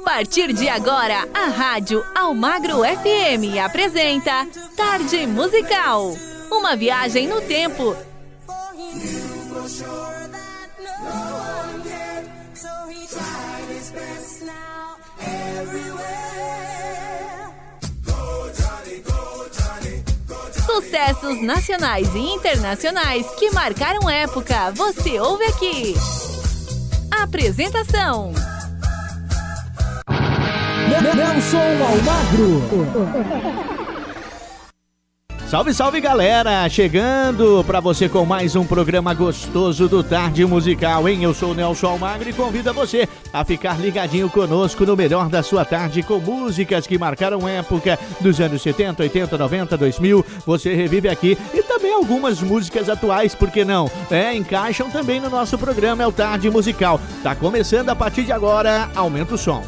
partir de agora, a Rádio Almagro FM apresenta Tarde Musical. Uma viagem no tempo. Sucessos nacionais e internacionais que marcaram época. Você ouve aqui. Apresentação. Nelson Almagro. Salve, salve galera! Chegando para você com mais um programa gostoso do Tarde Musical, hein? Eu sou o Nelson Almagro e convido você a ficar ligadinho conosco no melhor da sua tarde com músicas que marcaram época dos anos 70, 80, 90, 2000. Você revive aqui e também algumas músicas atuais, por que não? É, encaixam também no nosso programa, é o Tarde Musical. Tá começando a partir de agora, aumenta o som.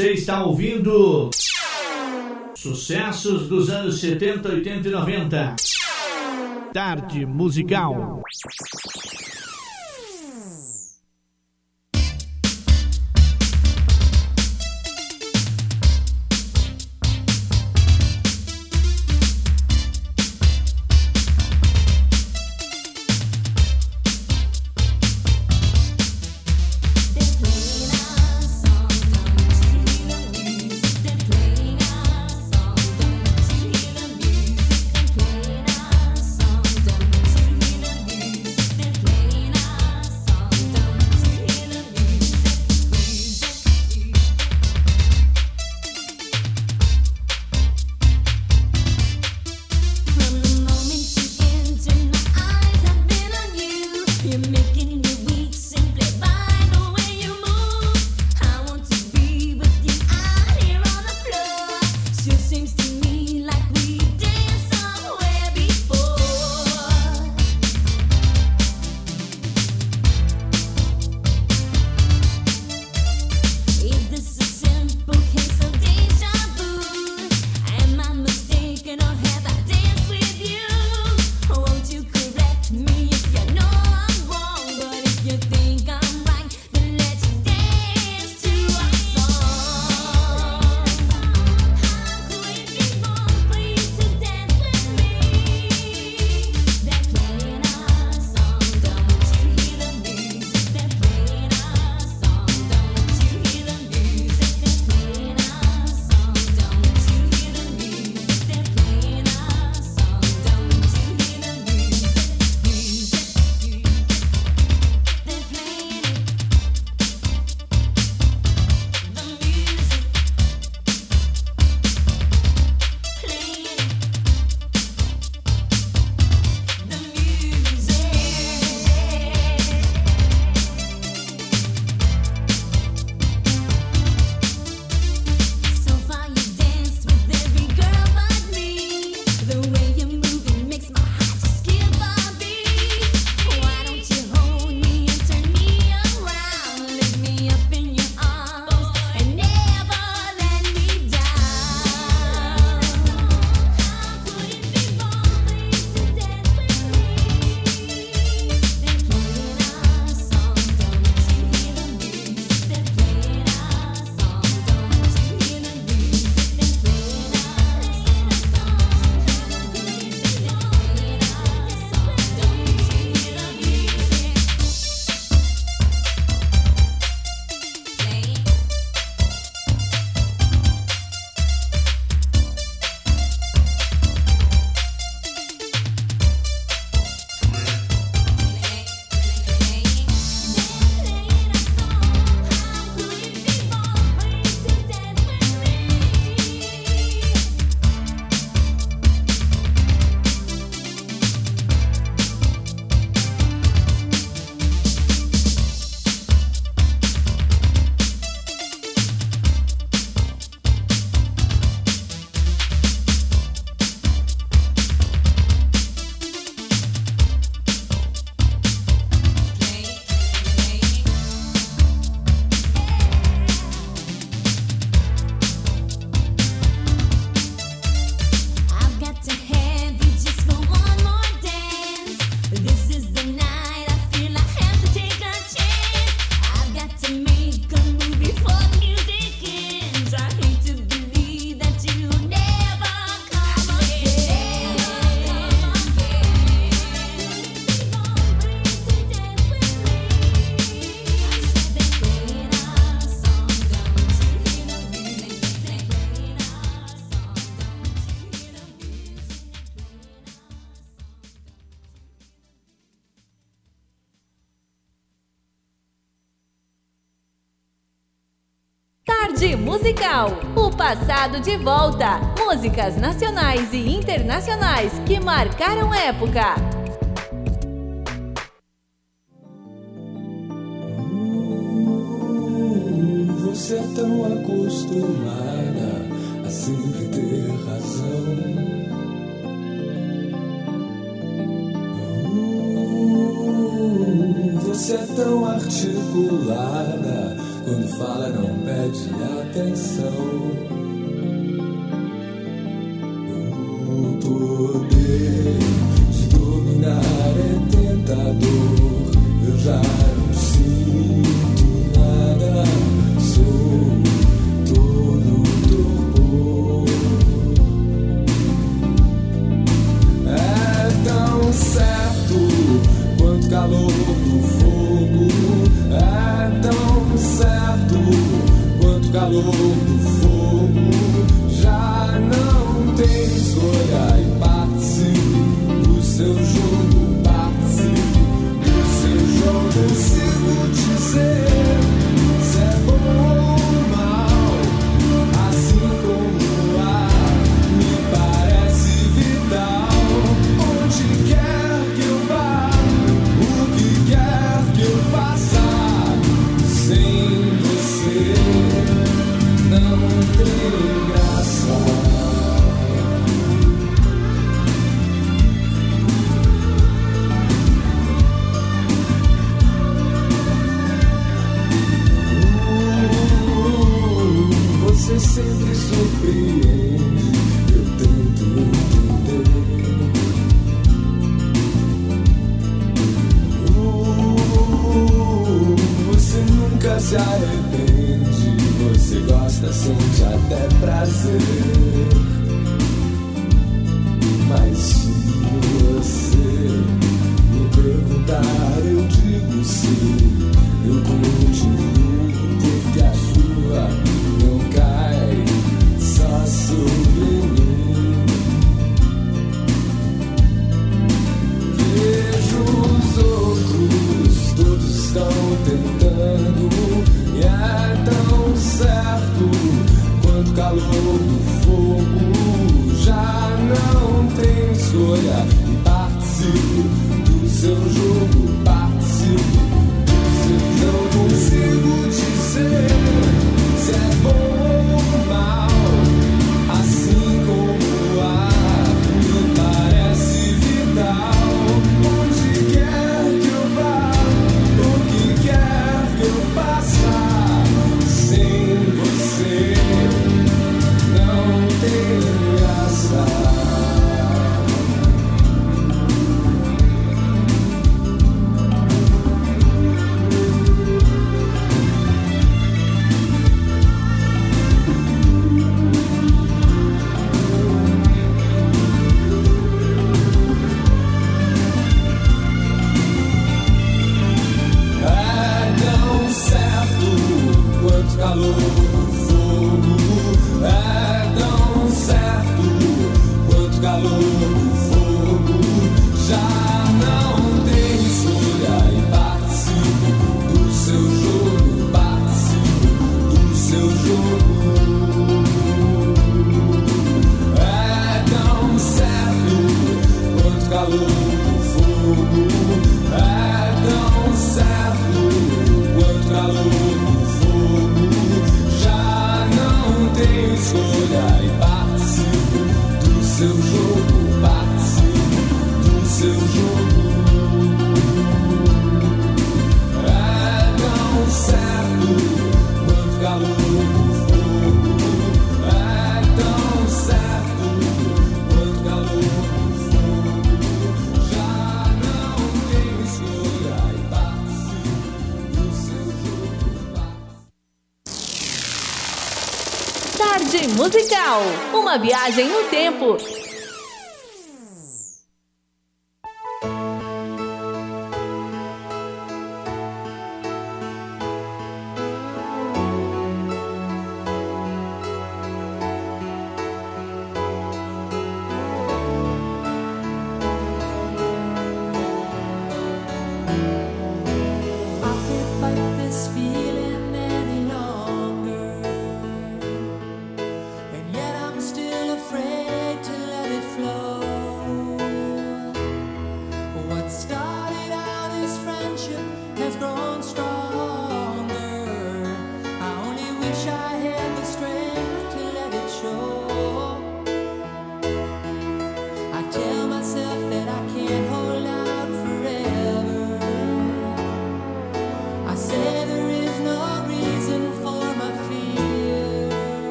Você está ouvindo sucessos dos anos 70, 80 e 90. Tarde musical. Passado de volta. Músicas nacionais e internacionais que marcaram época. Uma viagem no tempo.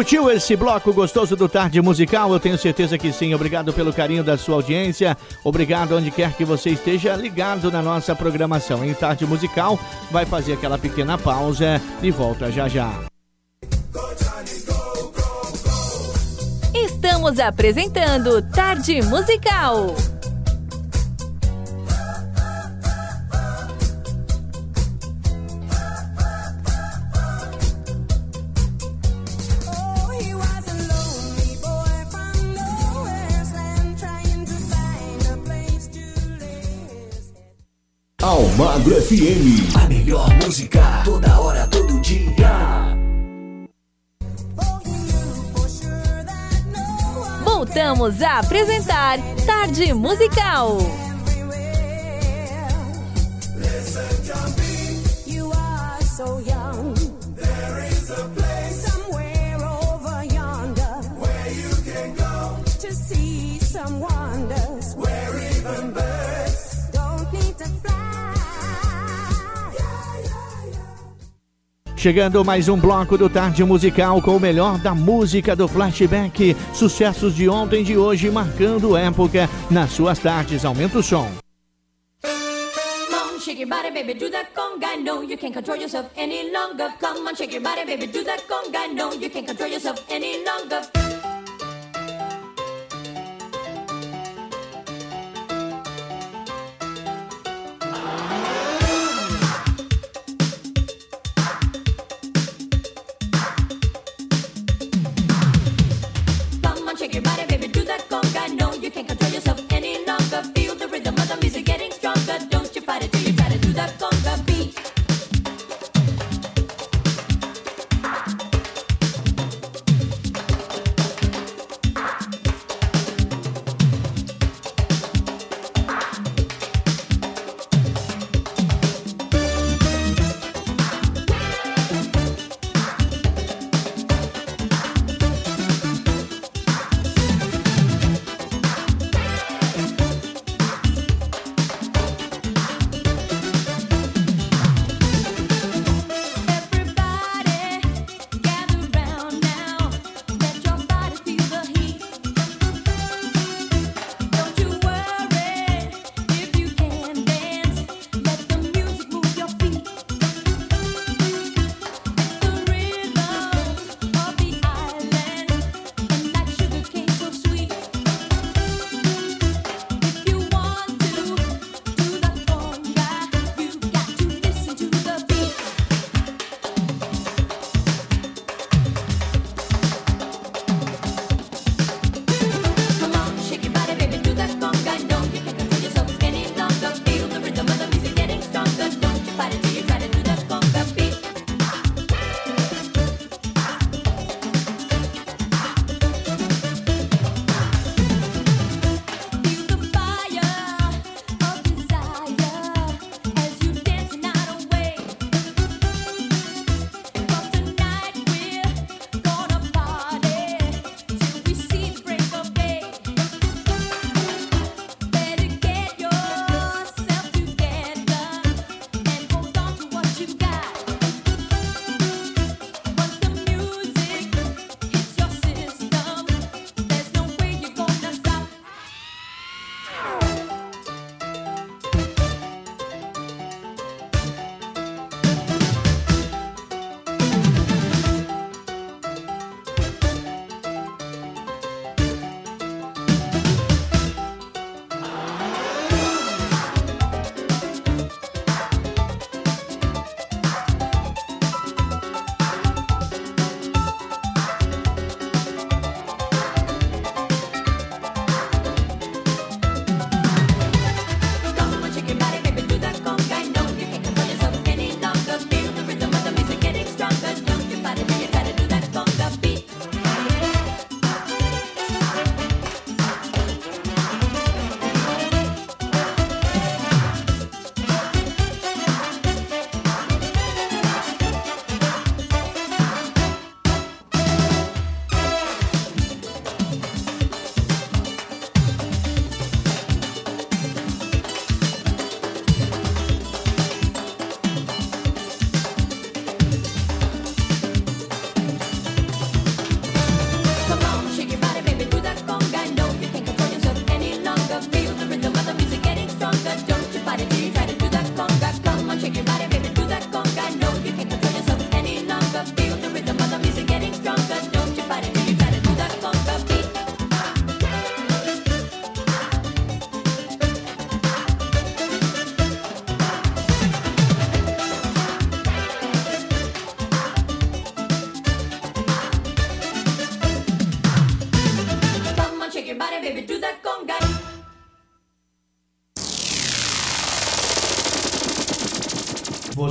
Curtiu esse bloco gostoso do Tarde Musical? Eu tenho certeza que sim. Obrigado pelo carinho da sua audiência. Obrigado onde quer que você esteja ligado na nossa programação. Em Tarde Musical, vai fazer aquela pequena pausa e volta já já. Estamos apresentando Tarde Musical. Almagro FM. A melhor música toda hora, todo dia. Voltamos a apresentar Tarde Musical. You are so young. Chegando mais um bloco do Tarde Musical com o melhor da música do flashback. Sucessos de ontem e de hoje marcando época nas suas tardes. Aumenta o som. Shake your body, baby, do that conga. No, you can't control yourself any longer. Come on, shake your body, baby, do that conga. No, you can't control yourself any longer.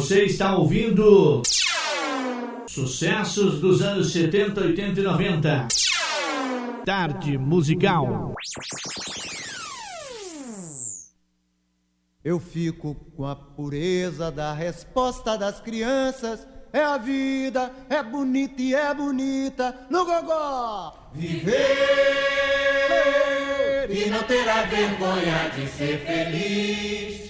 Você está ouvindo sucessos dos anos 70, 80 e 90. Tarde musical. Eu fico com a pureza da resposta das crianças. É a vida, é bonita e é bonita no gogó. Viver e não terá vergonha de ser feliz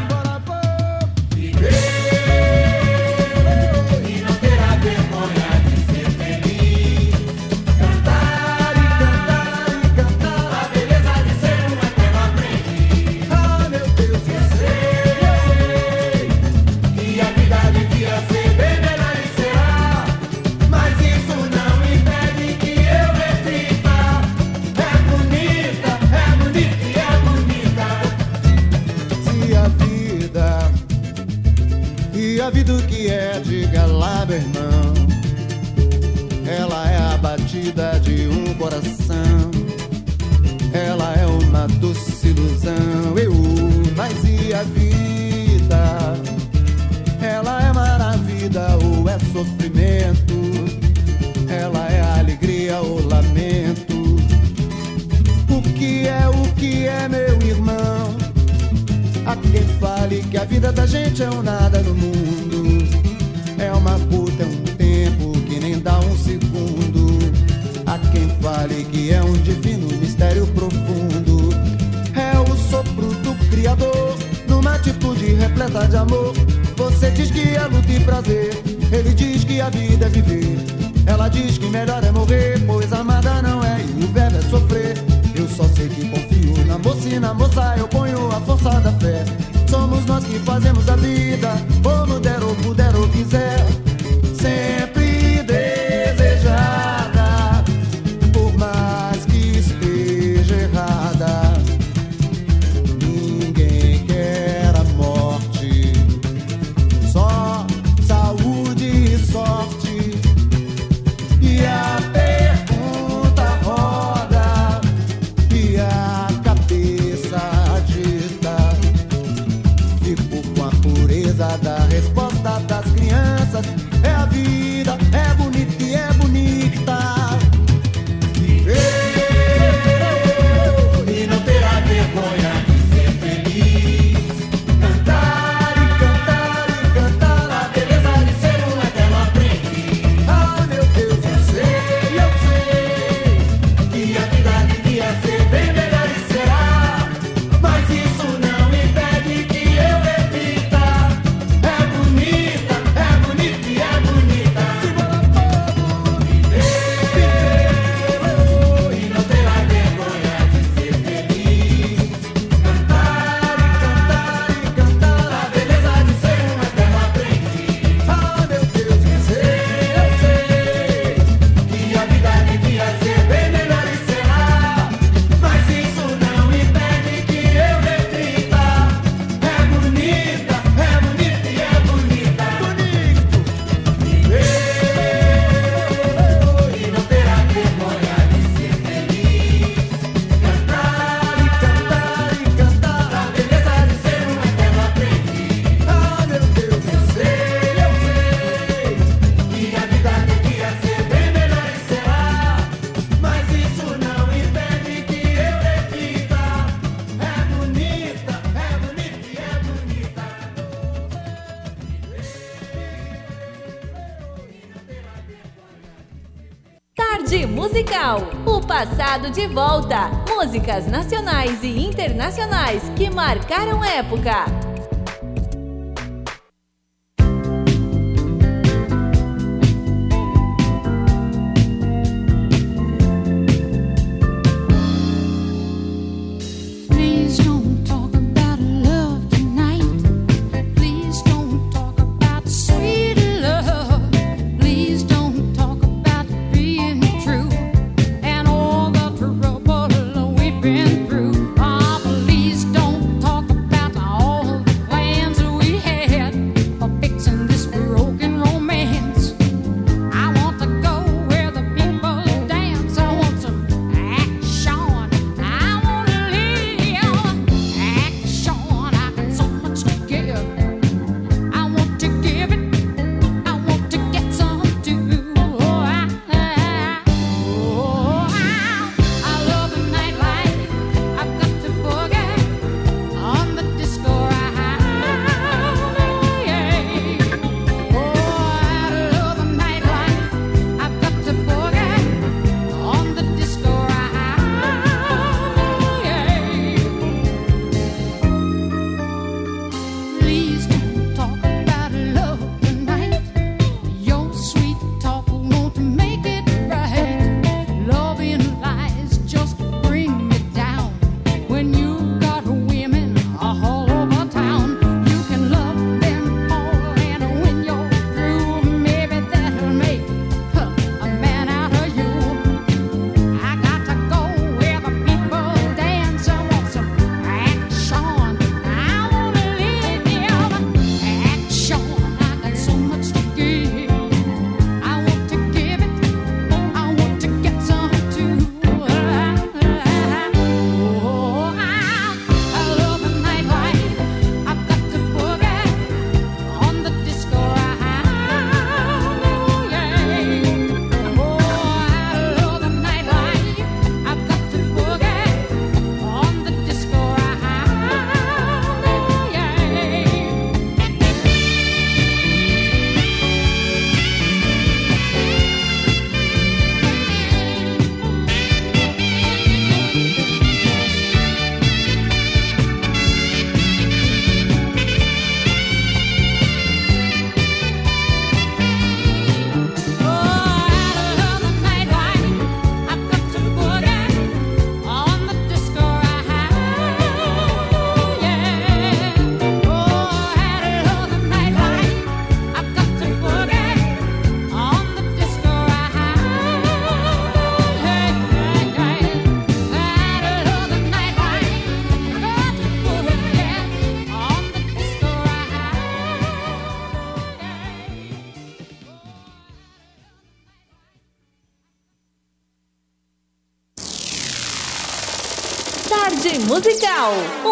passado de volta. Músicas nacionais e internacionais que marcaram época.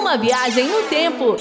Uma viagem no tempo.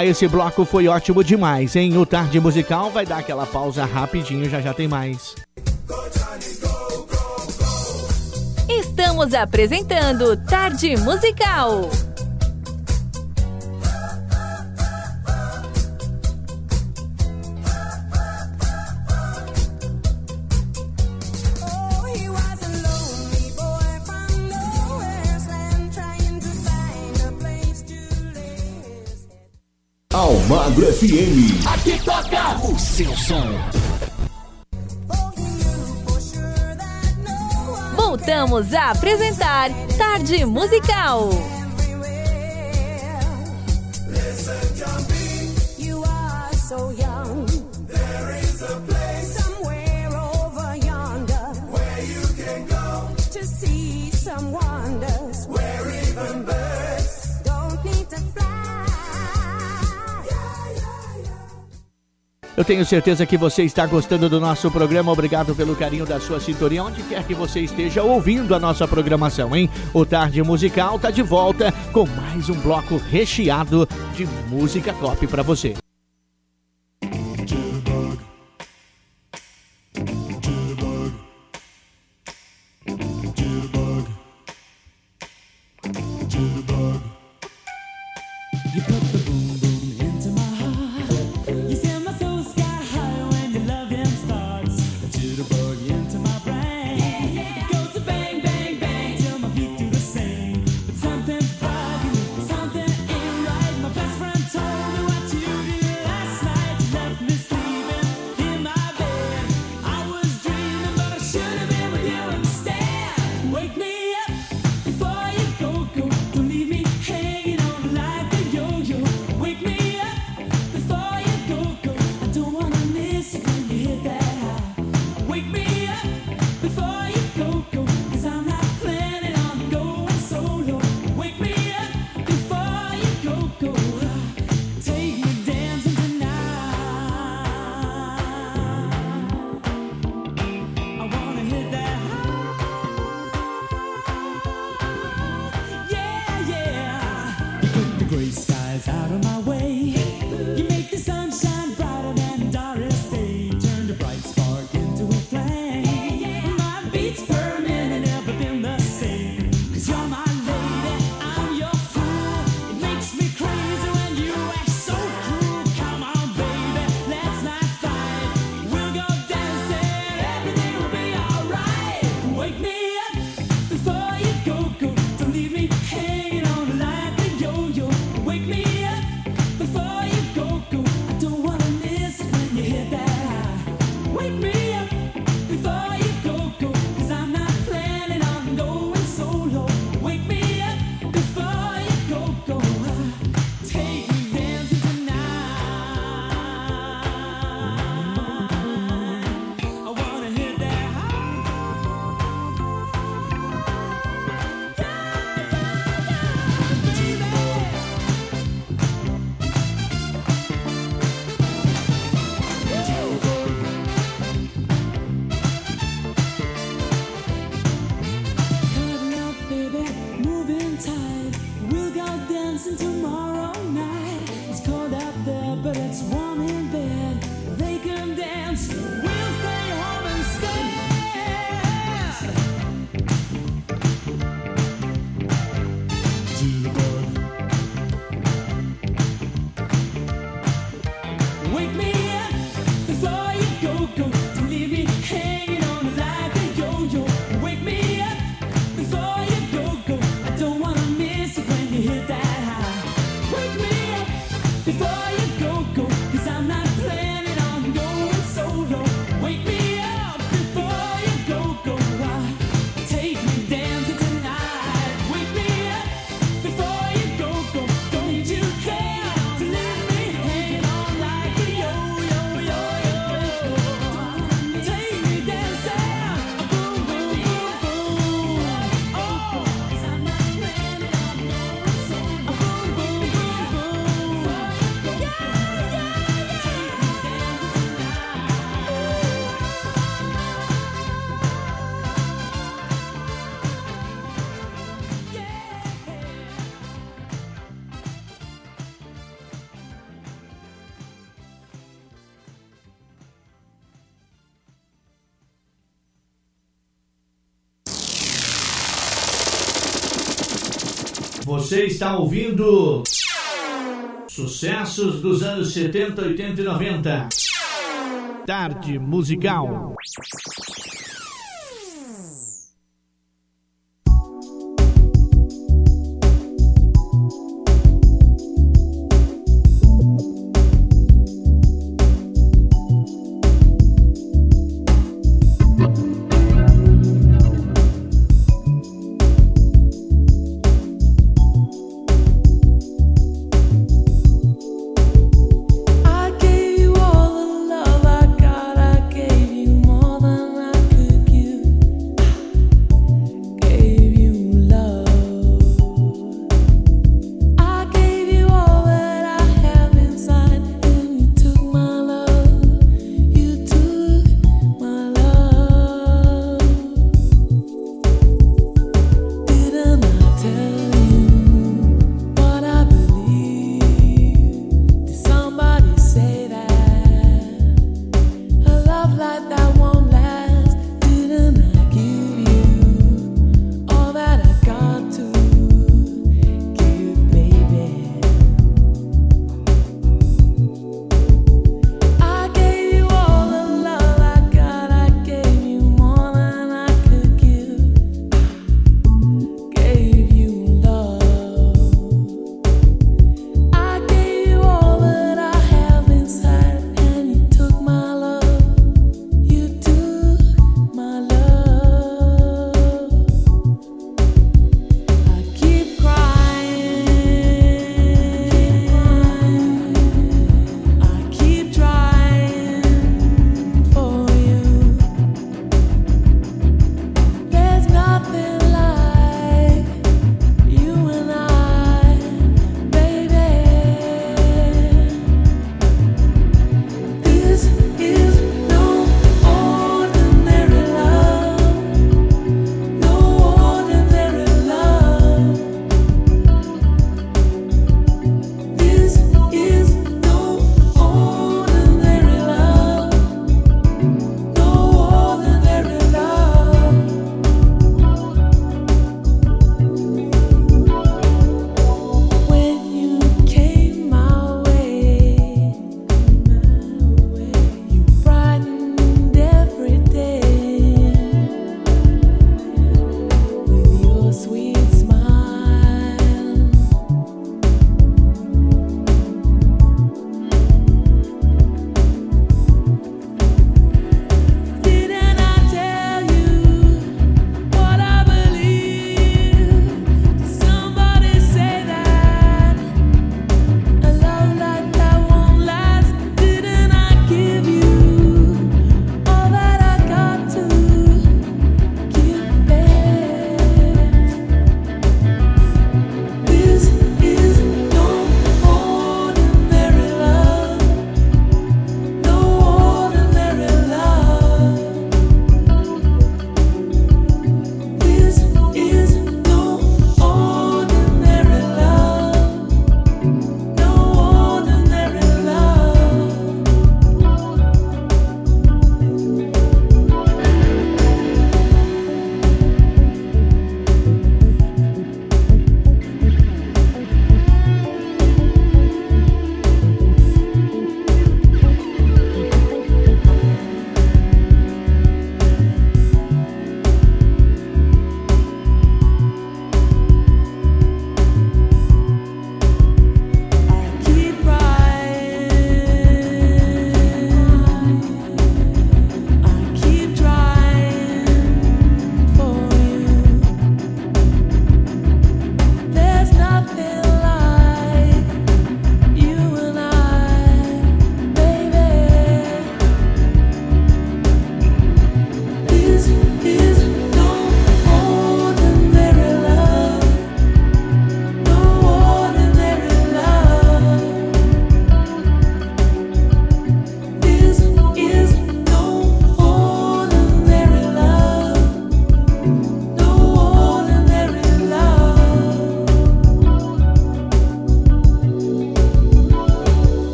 Ah, esse bloco foi ótimo demais, hein? O Tarde Musical vai dar aquela pausa rapidinho, já já tem mais. Estamos apresentando Tarde Musical. Voltamos a apresentar Tarde Musical. Eu tenho certeza que você está gostando do nosso programa. Obrigado pelo carinho da sua sintonia, onde quer que você esteja ouvindo a nossa programação, hein? O Tarde Musical está de volta com mais um bloco recheado de música top para você. Você está ouvindo sucessos dos anos 70, 80 e 90. Tarde musical.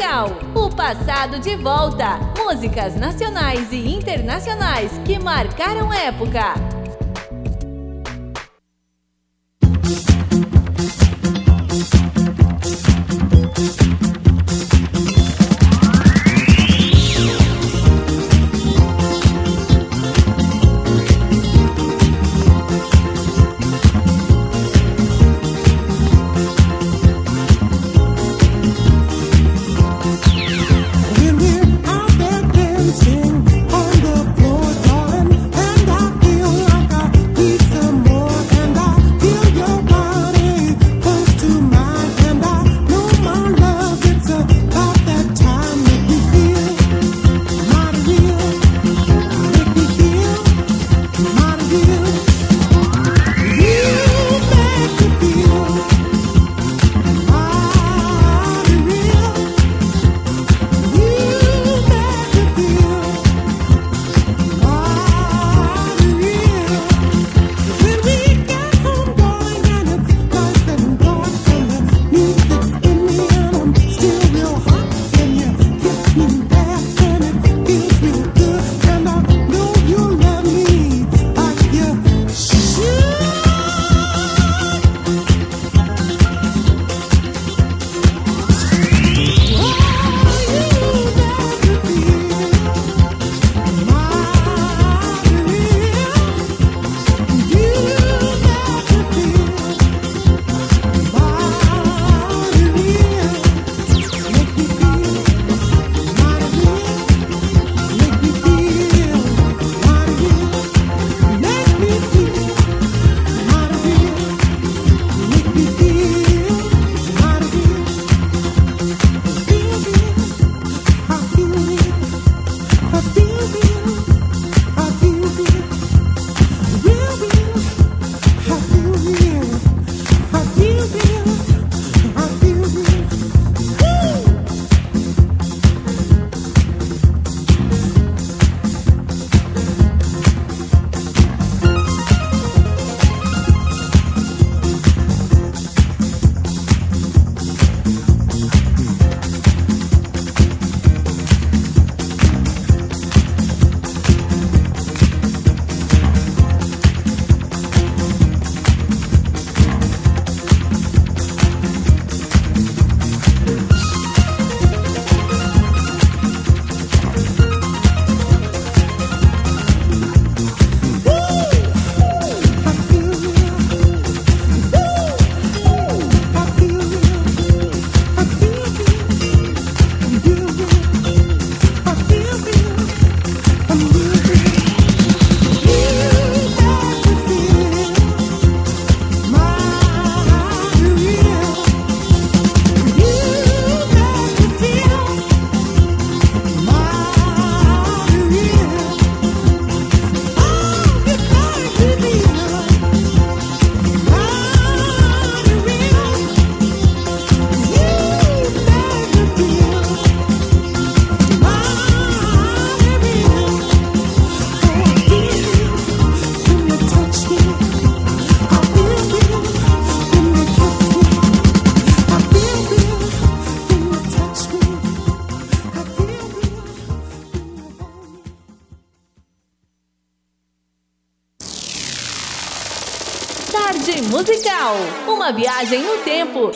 Musical. O passado de volta. Músicas nacionais e internacionais que marcaram época. Uma viagem no tempo.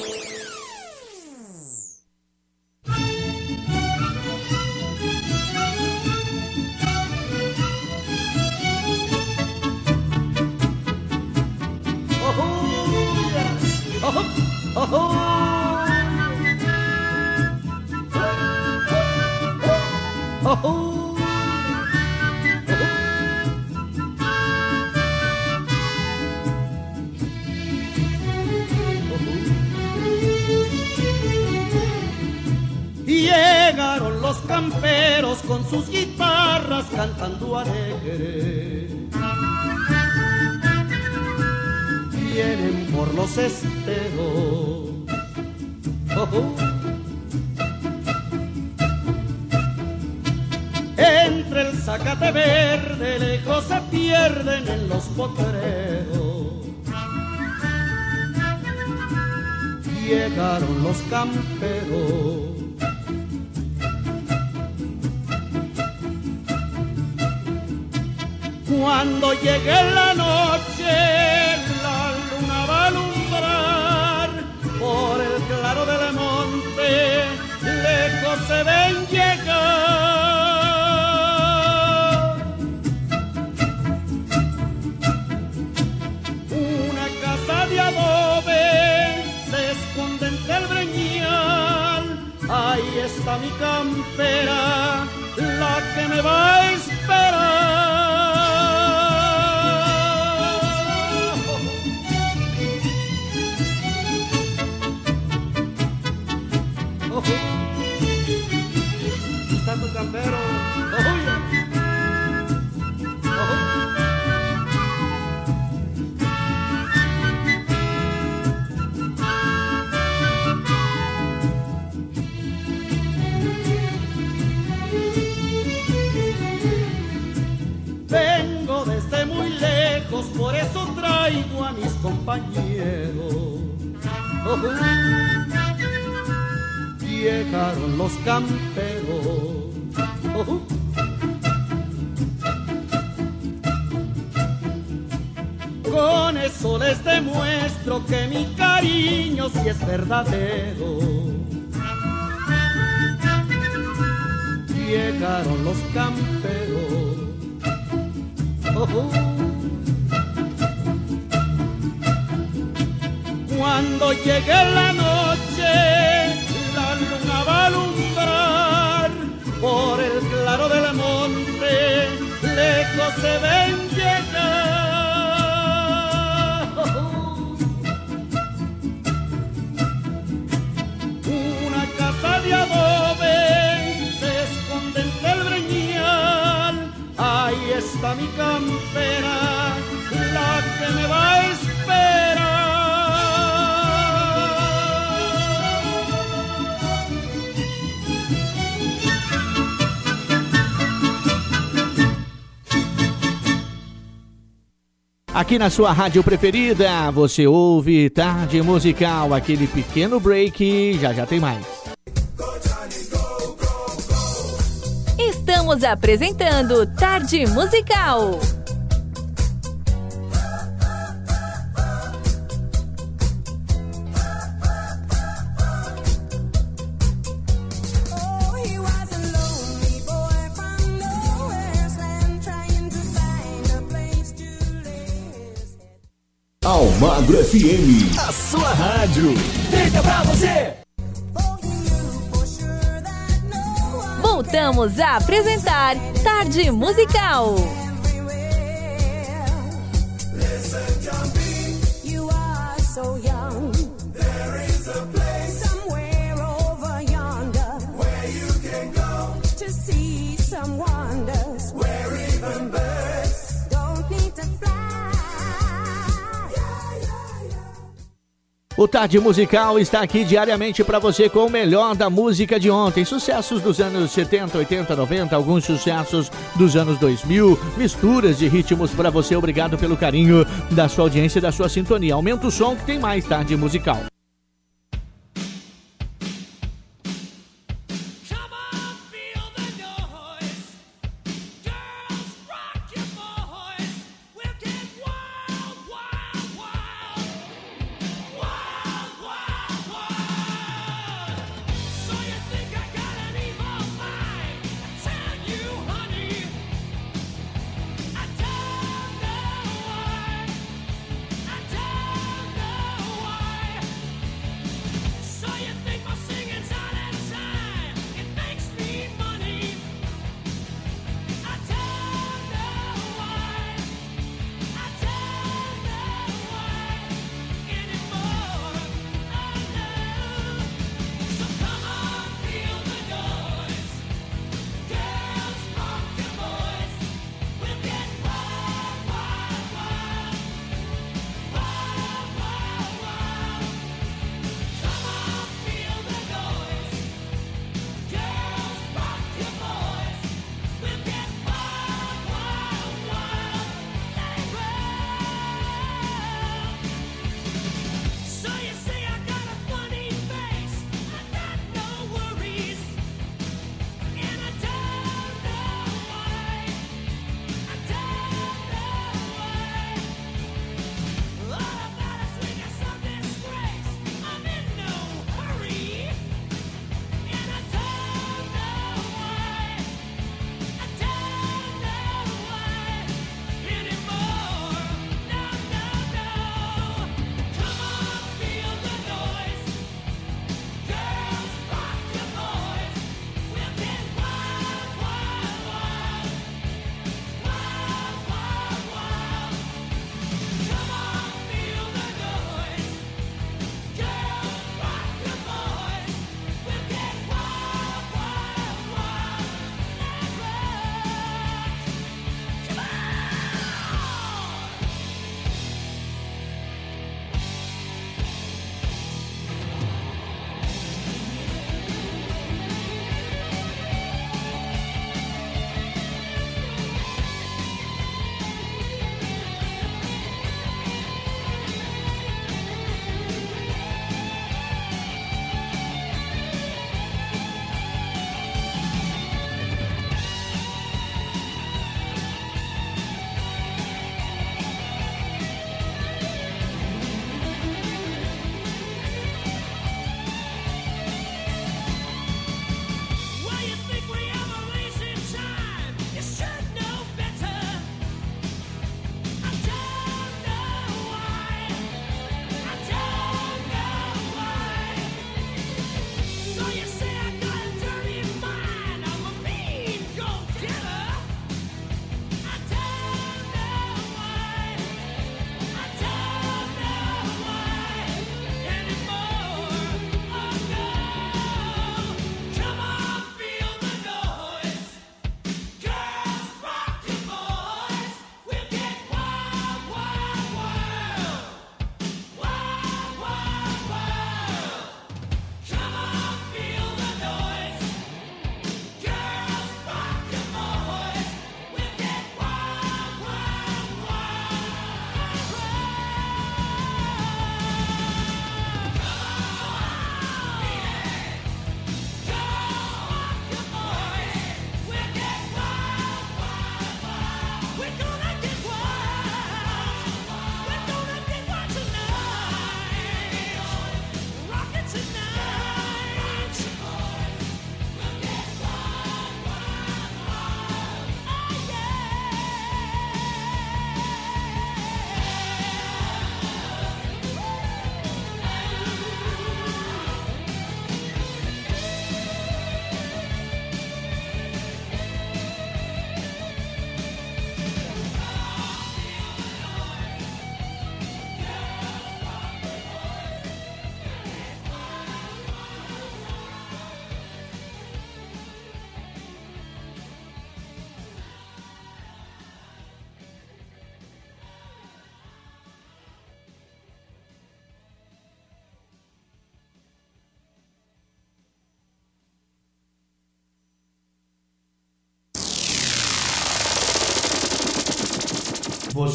Vienen por los esteros. Entre el zacate verde lejos se pierden en los potreros. Llegaron los camperos Cuando llegue la noche, la luna va a alumbrar por el claro del monte, lejos se ven llegar. Una casa de adobe se esconde entre el breñal. Ahí está mi campera, la que me va compañeros. Oh, Llegaron los camperos. Oh, Con eso les demuestro que mi cariño sí es verdadero. Llegaron los camperos. Oh, Cuando llegue la noche, Aqui na sua rádio preferida, você ouve Tarde Musical, aquele pequeno break, já já tem mais. Estamos apresentando Tarde Musical. Sua rádio. Fica pra você. Voltamos a apresentar Tarde Musical. O Tarde Musical está aqui diariamente para você com o melhor da música de ontem. Sucessos dos anos 70, 80, 90, alguns sucessos dos anos 2000, misturas de ritmos para você. Obrigado pelo carinho da sua audiência e da sua sintonia. Aumenta o som que tem mais Tarde Musical.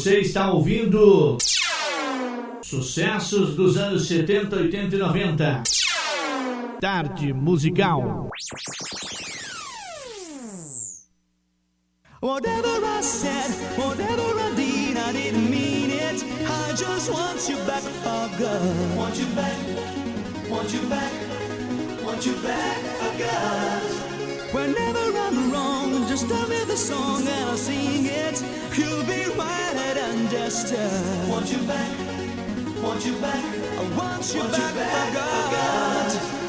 Você está ouvindo sucessos dos anos 70, 80 e 90. Tarde musical. Whatever I said, whatever I did, I didn't mean it. I just want you back oh for good. Want you back, want you back, want you back oh for good. Whenever I'm Just tell me the song and I'll sing it. You'll be right and understand. Uh, want you back, want you back. I want you want back, you back, God. God.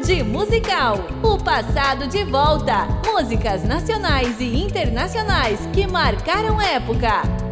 Tarde Musical. O passado de volta. Músicas nacionais e internacionais que marcaram época.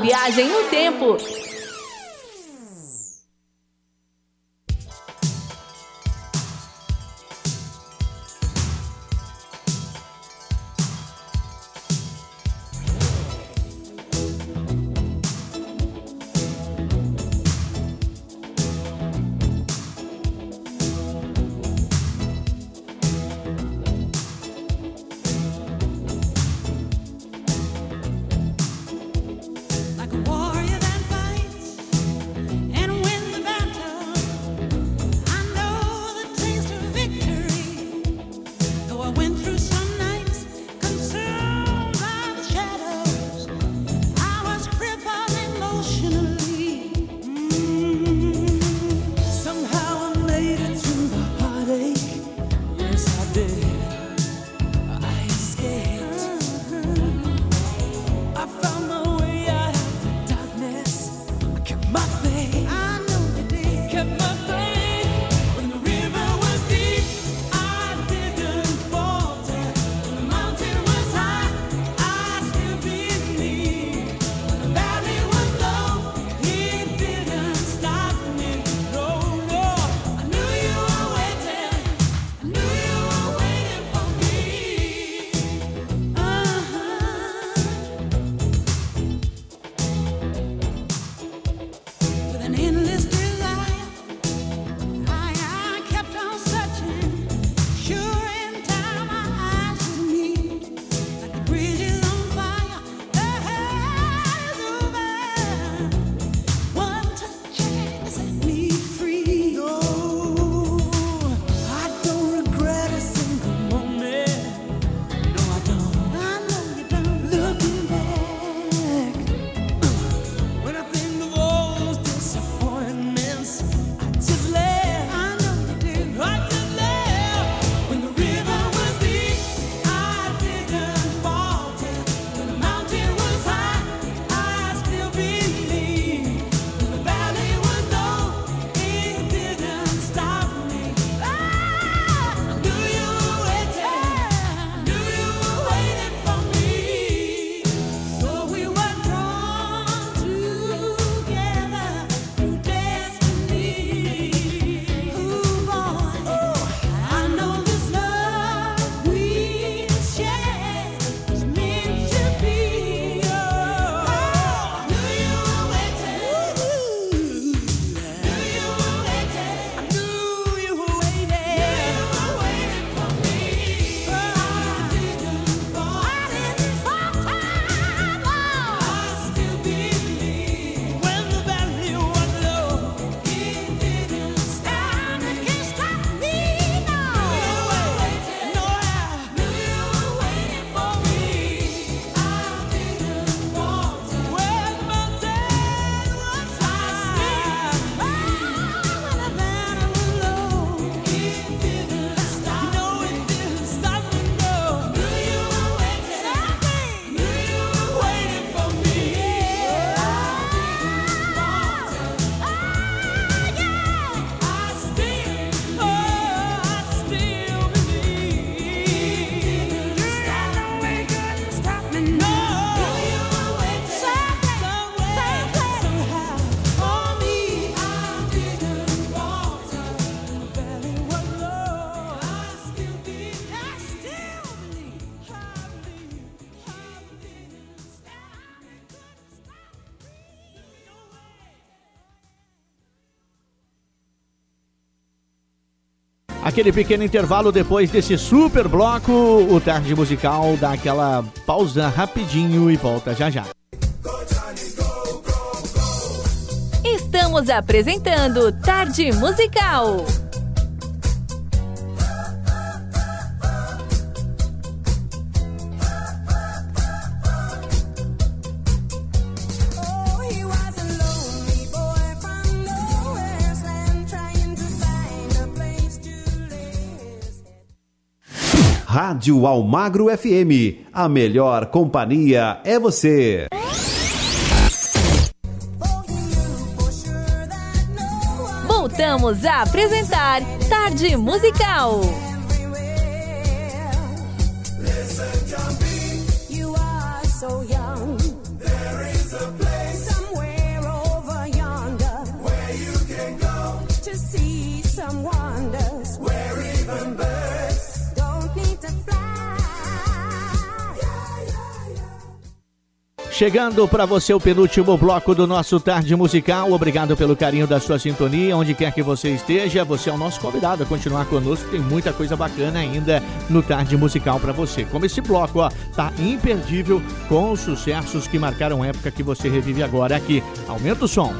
viagem inteira. Aquele pequeno intervalo depois desse super bloco, o tarde musical dá aquela pausa rapidinho e volta já já. Estamos apresentando Tarde Musical. Rádio Almagro FM. A melhor companhia é você. Voltamos a apresentar Tarde Musical. Chegando para você o penúltimo bloco do nosso Tarde Musical. Obrigado pelo carinho da sua sintonia. Onde quer que você esteja, você é o nosso convidado a continuar conosco. Tem muita coisa bacana ainda no Tarde Musical para você. Como esse bloco, ó, tá imperdível com os sucessos que marcaram época que você revive agora aqui. Aumenta o som.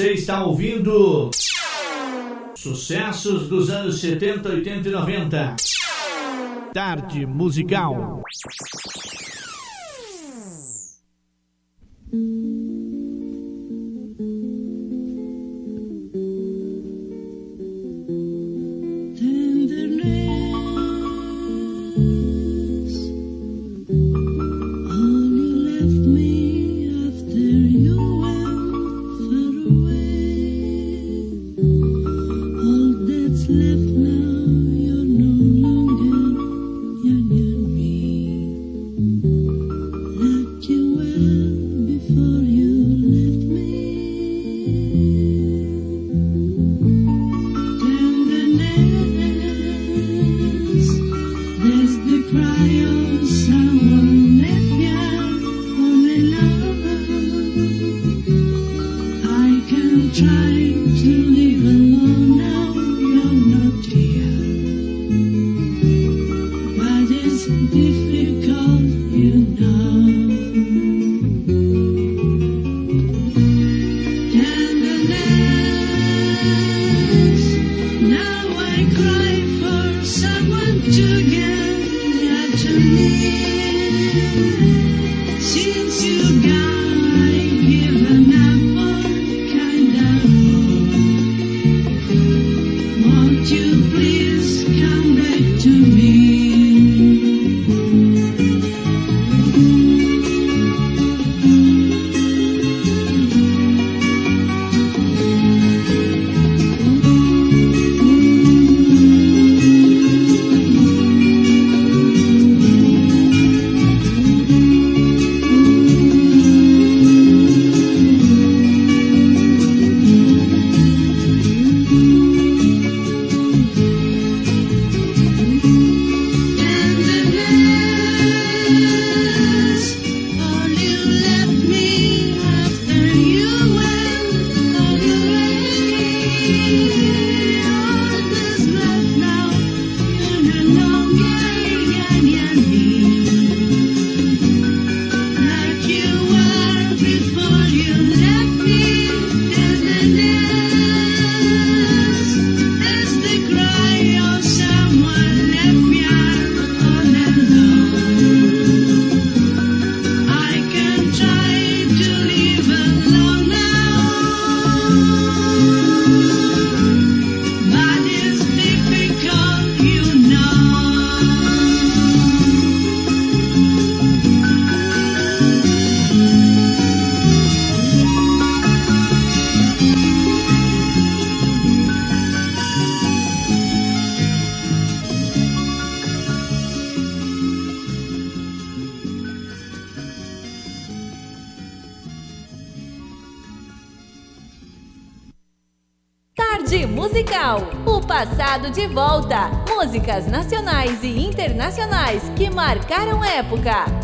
Você está ouvindo sucessos dos anos 70, 80 e 90. Tarde musical. época.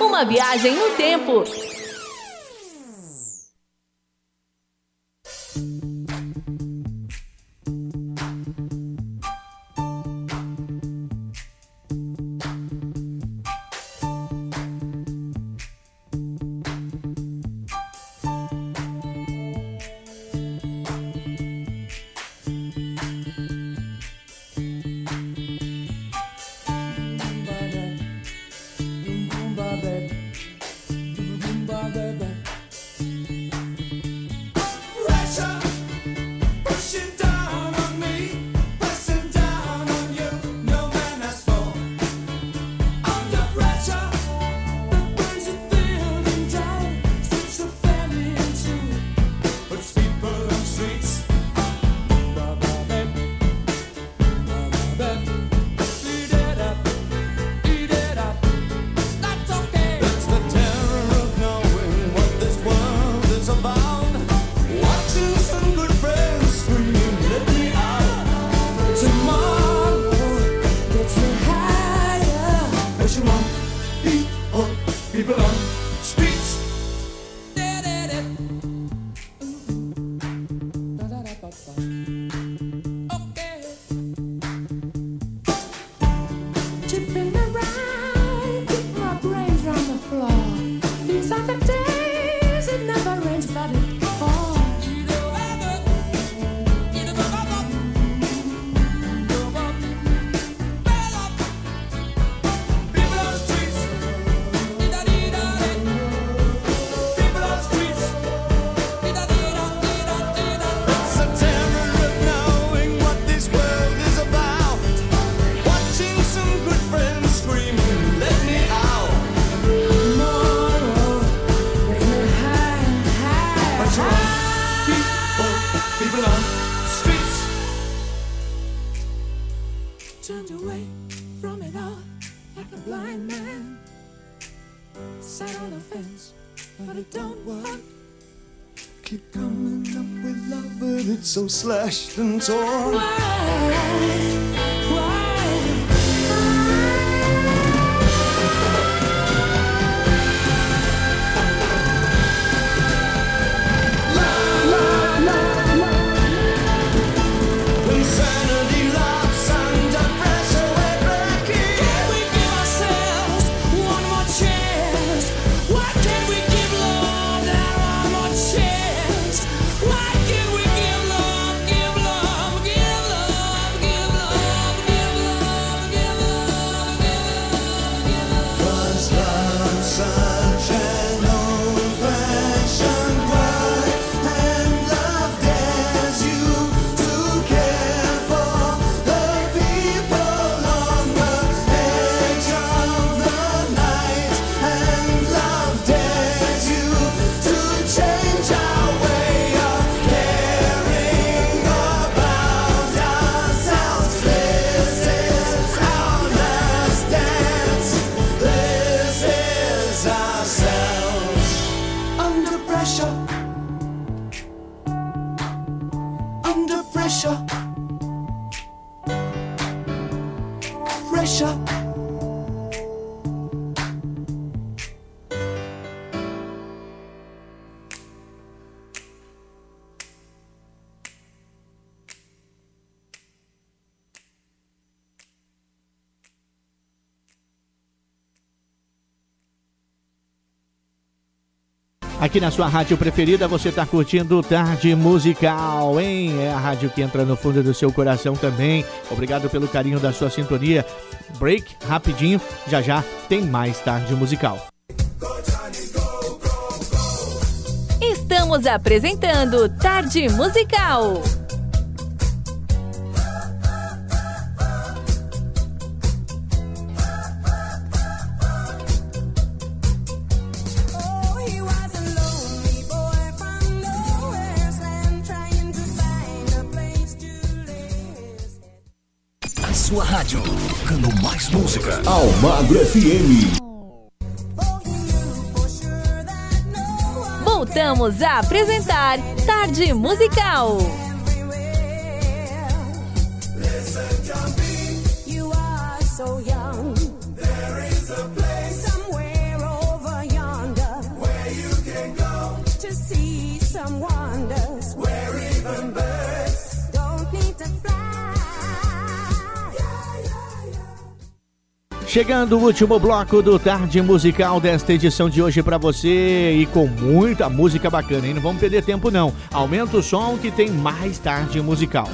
Uma viagem no tempo. slashed and torn. Aqui na sua rádio preferida, você está curtindo Tarde Musical, hein? É a rádio que entra no fundo do seu coração também. Obrigado pelo carinho da sua sintonia. Break rapidinho, já já tem mais Tarde Musical. Estamos apresentando Tarde Musical. FM. Voltamos a apresentar Tarde Musical. Chegando o último bloco do Tarde Musical desta edição de hoje para você e com muita música bacana, hein? Não vamos perder tempo não. Aumenta o som que tem mais Tarde Musical.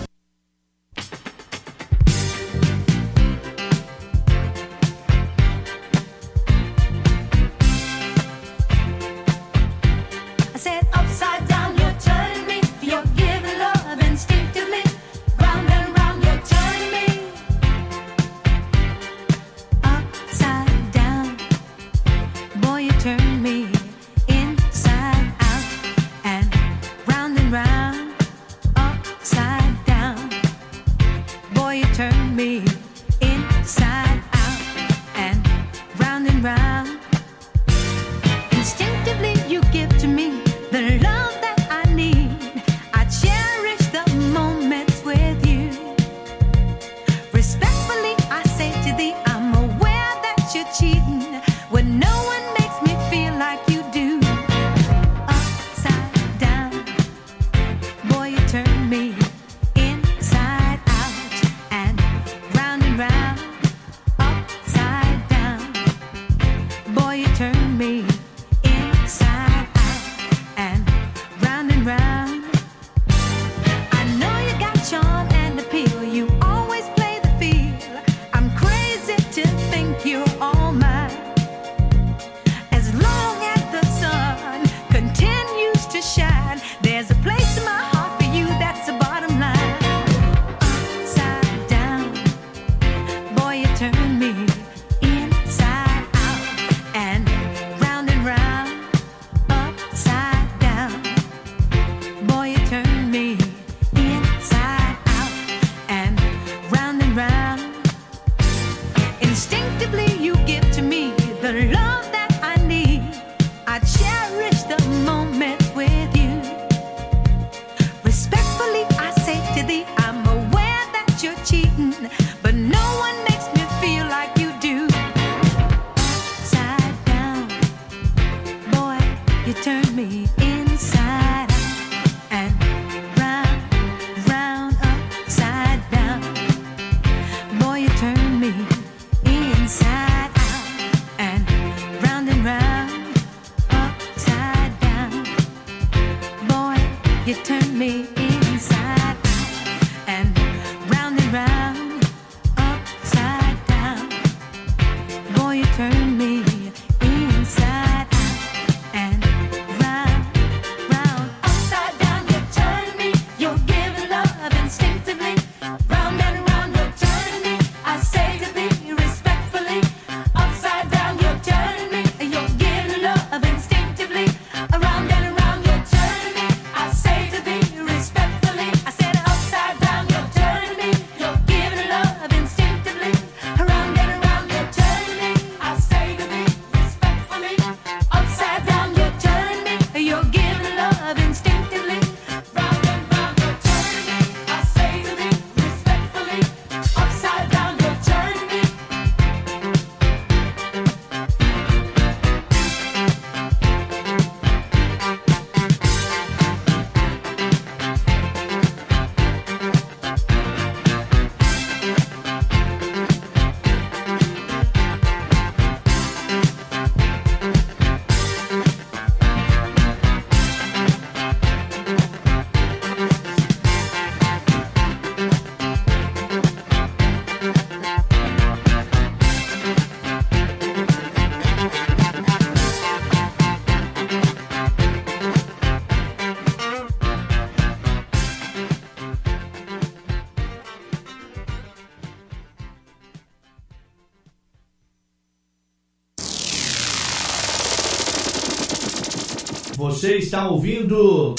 Está ouvindo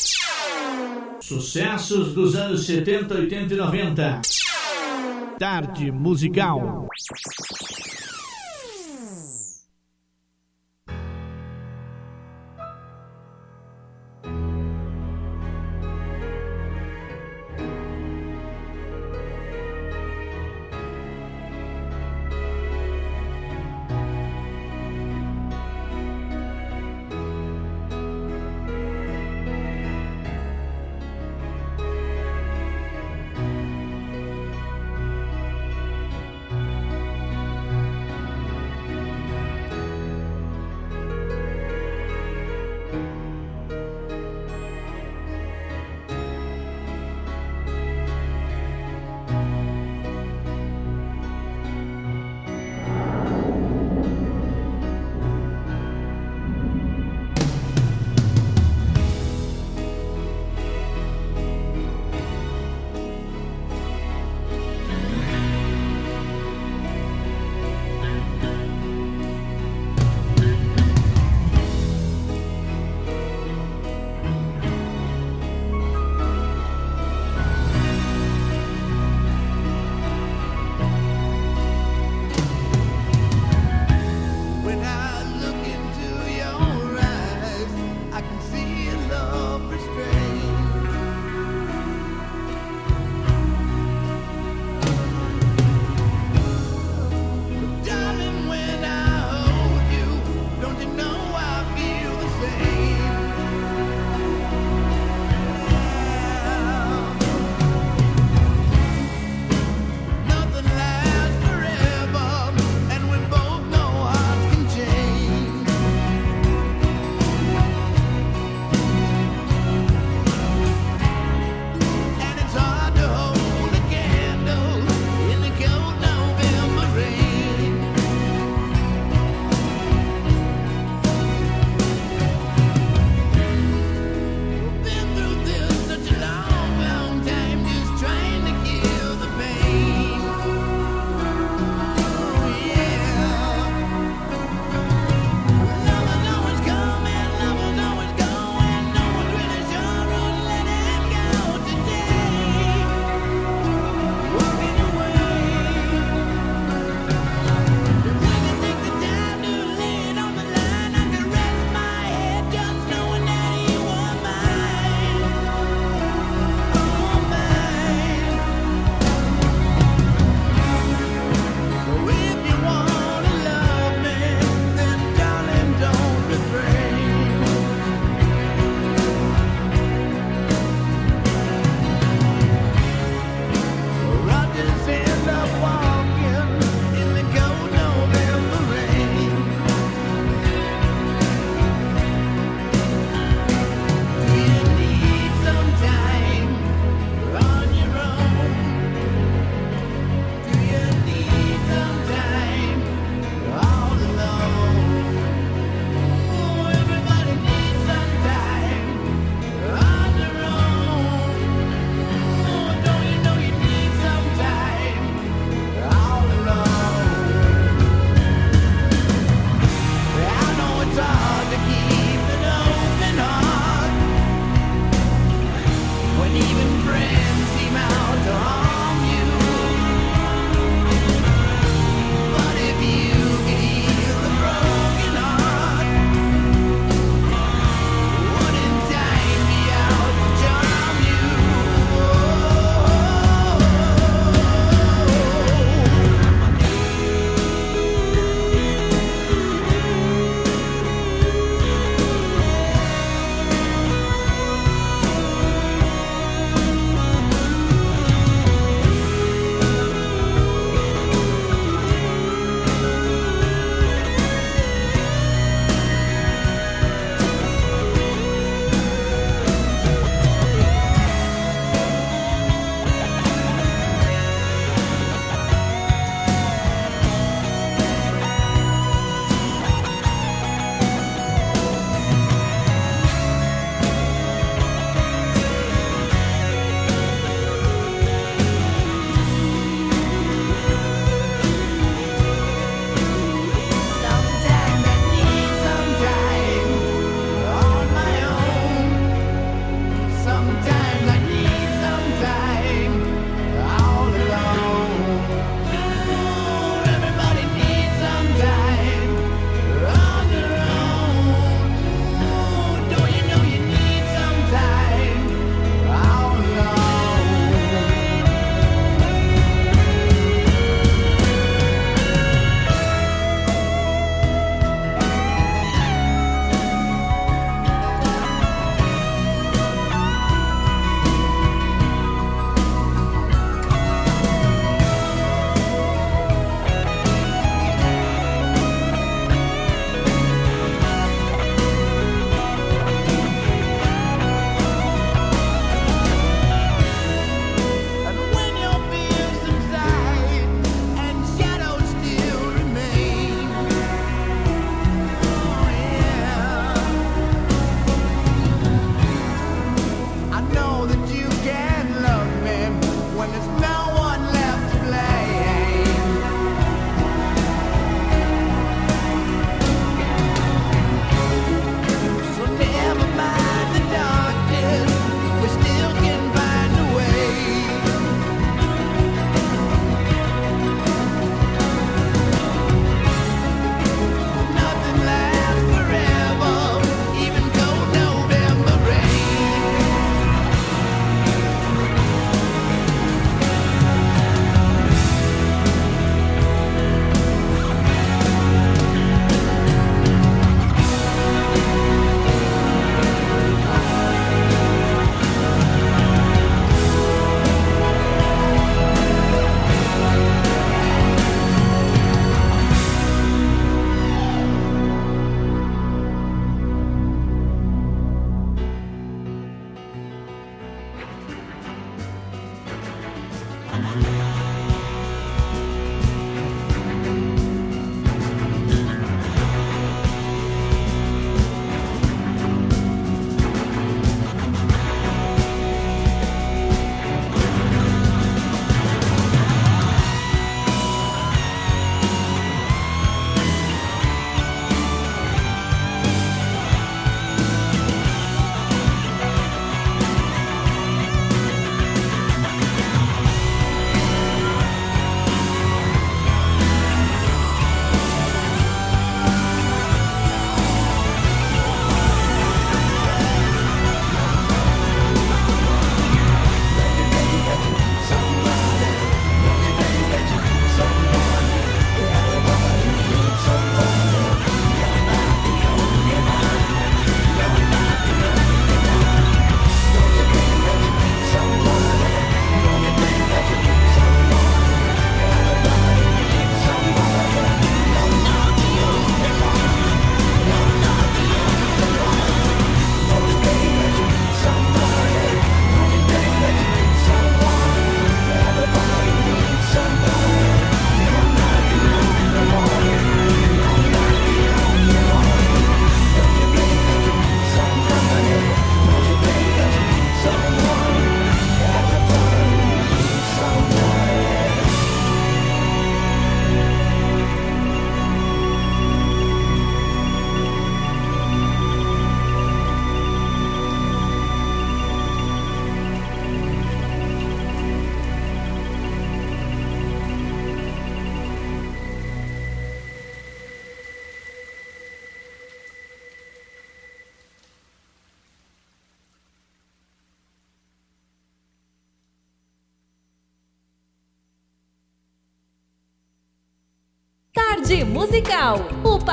sucessos dos anos 70, 80 e 90. Tarde musical.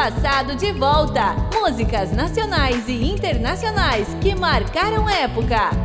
passado de volta. Músicas nacionais e internacionais que marcaram época.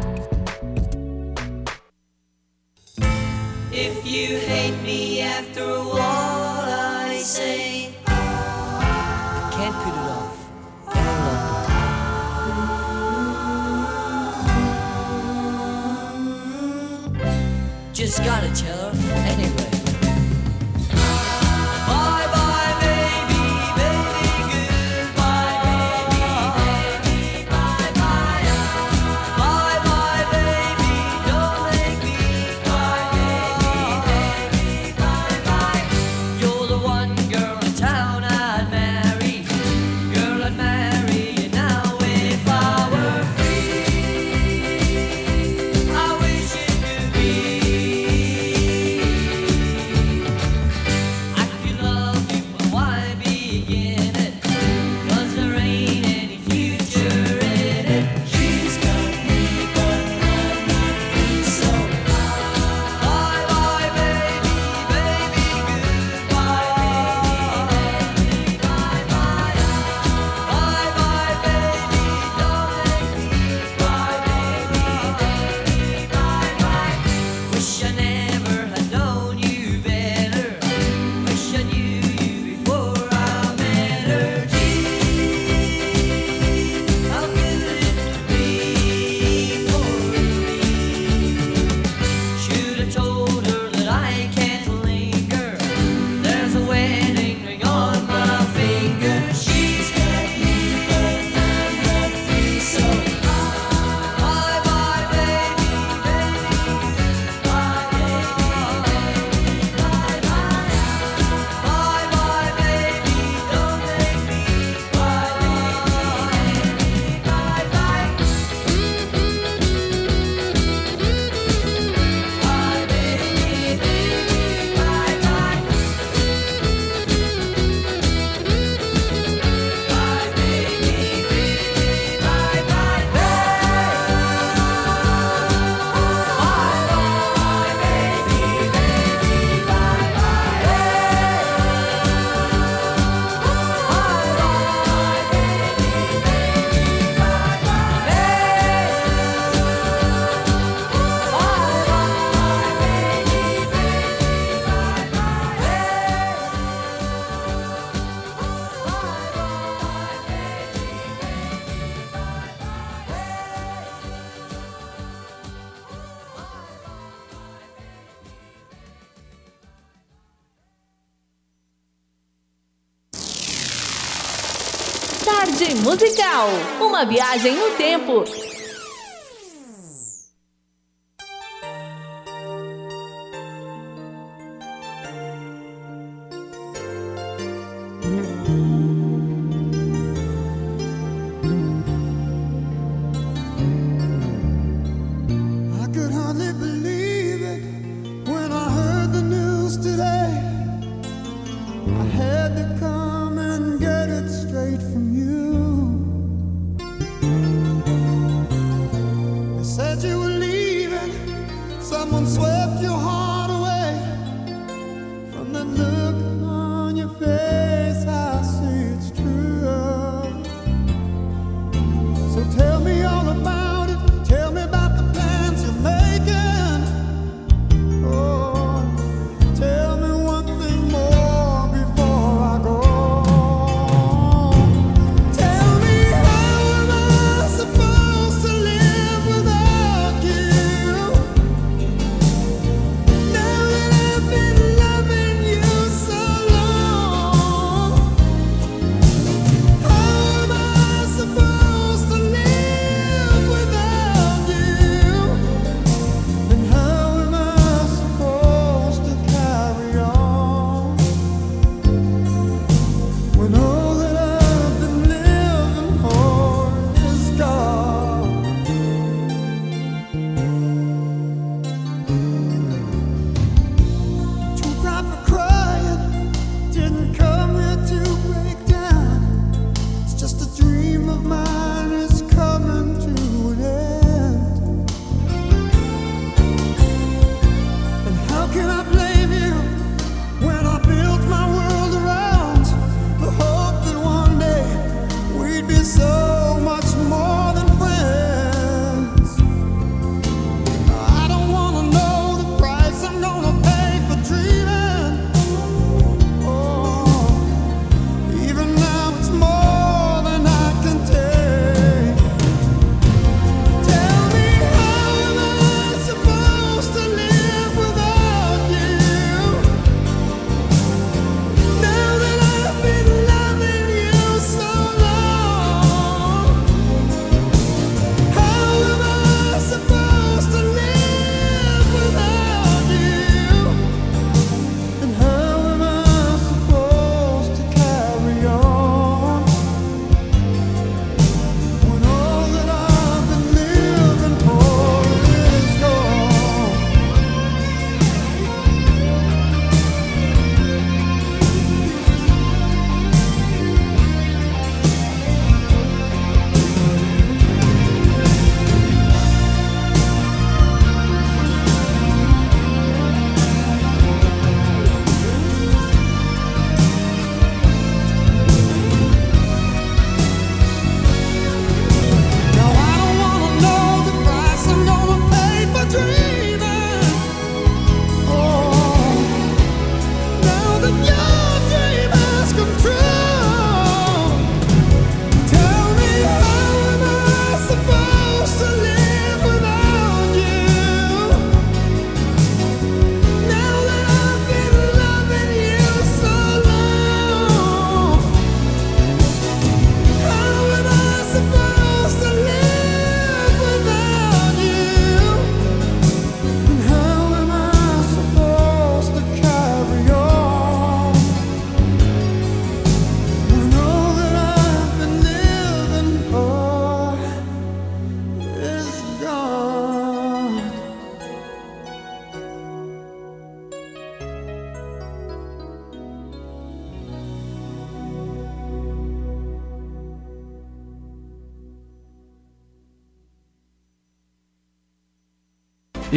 Uma viagem no tempo.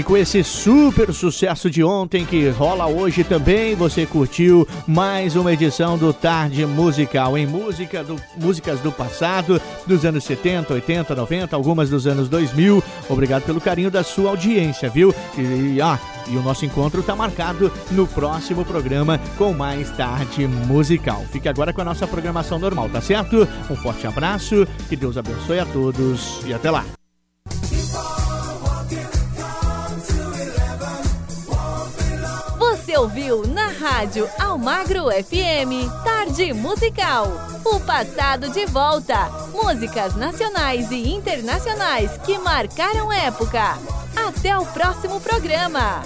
E com esse super sucesso de ontem que rola hoje também, você curtiu mais uma edição do Tarde Musical em música do, músicas do passado, dos anos 70, 80, 90, algumas dos anos 2000. Obrigado pelo carinho da sua audiência, viu? E, e ah, e o nosso encontro está marcado no próximo programa com mais Tarde Musical. Fique agora com a nossa programação normal, tá certo? Um forte abraço, que Deus abençoe a todos e até lá. Ouviu na Rádio Almagro FM Tarde Musical. O passado de volta. Músicas nacionais e internacionais que marcaram época. Até o próximo programa.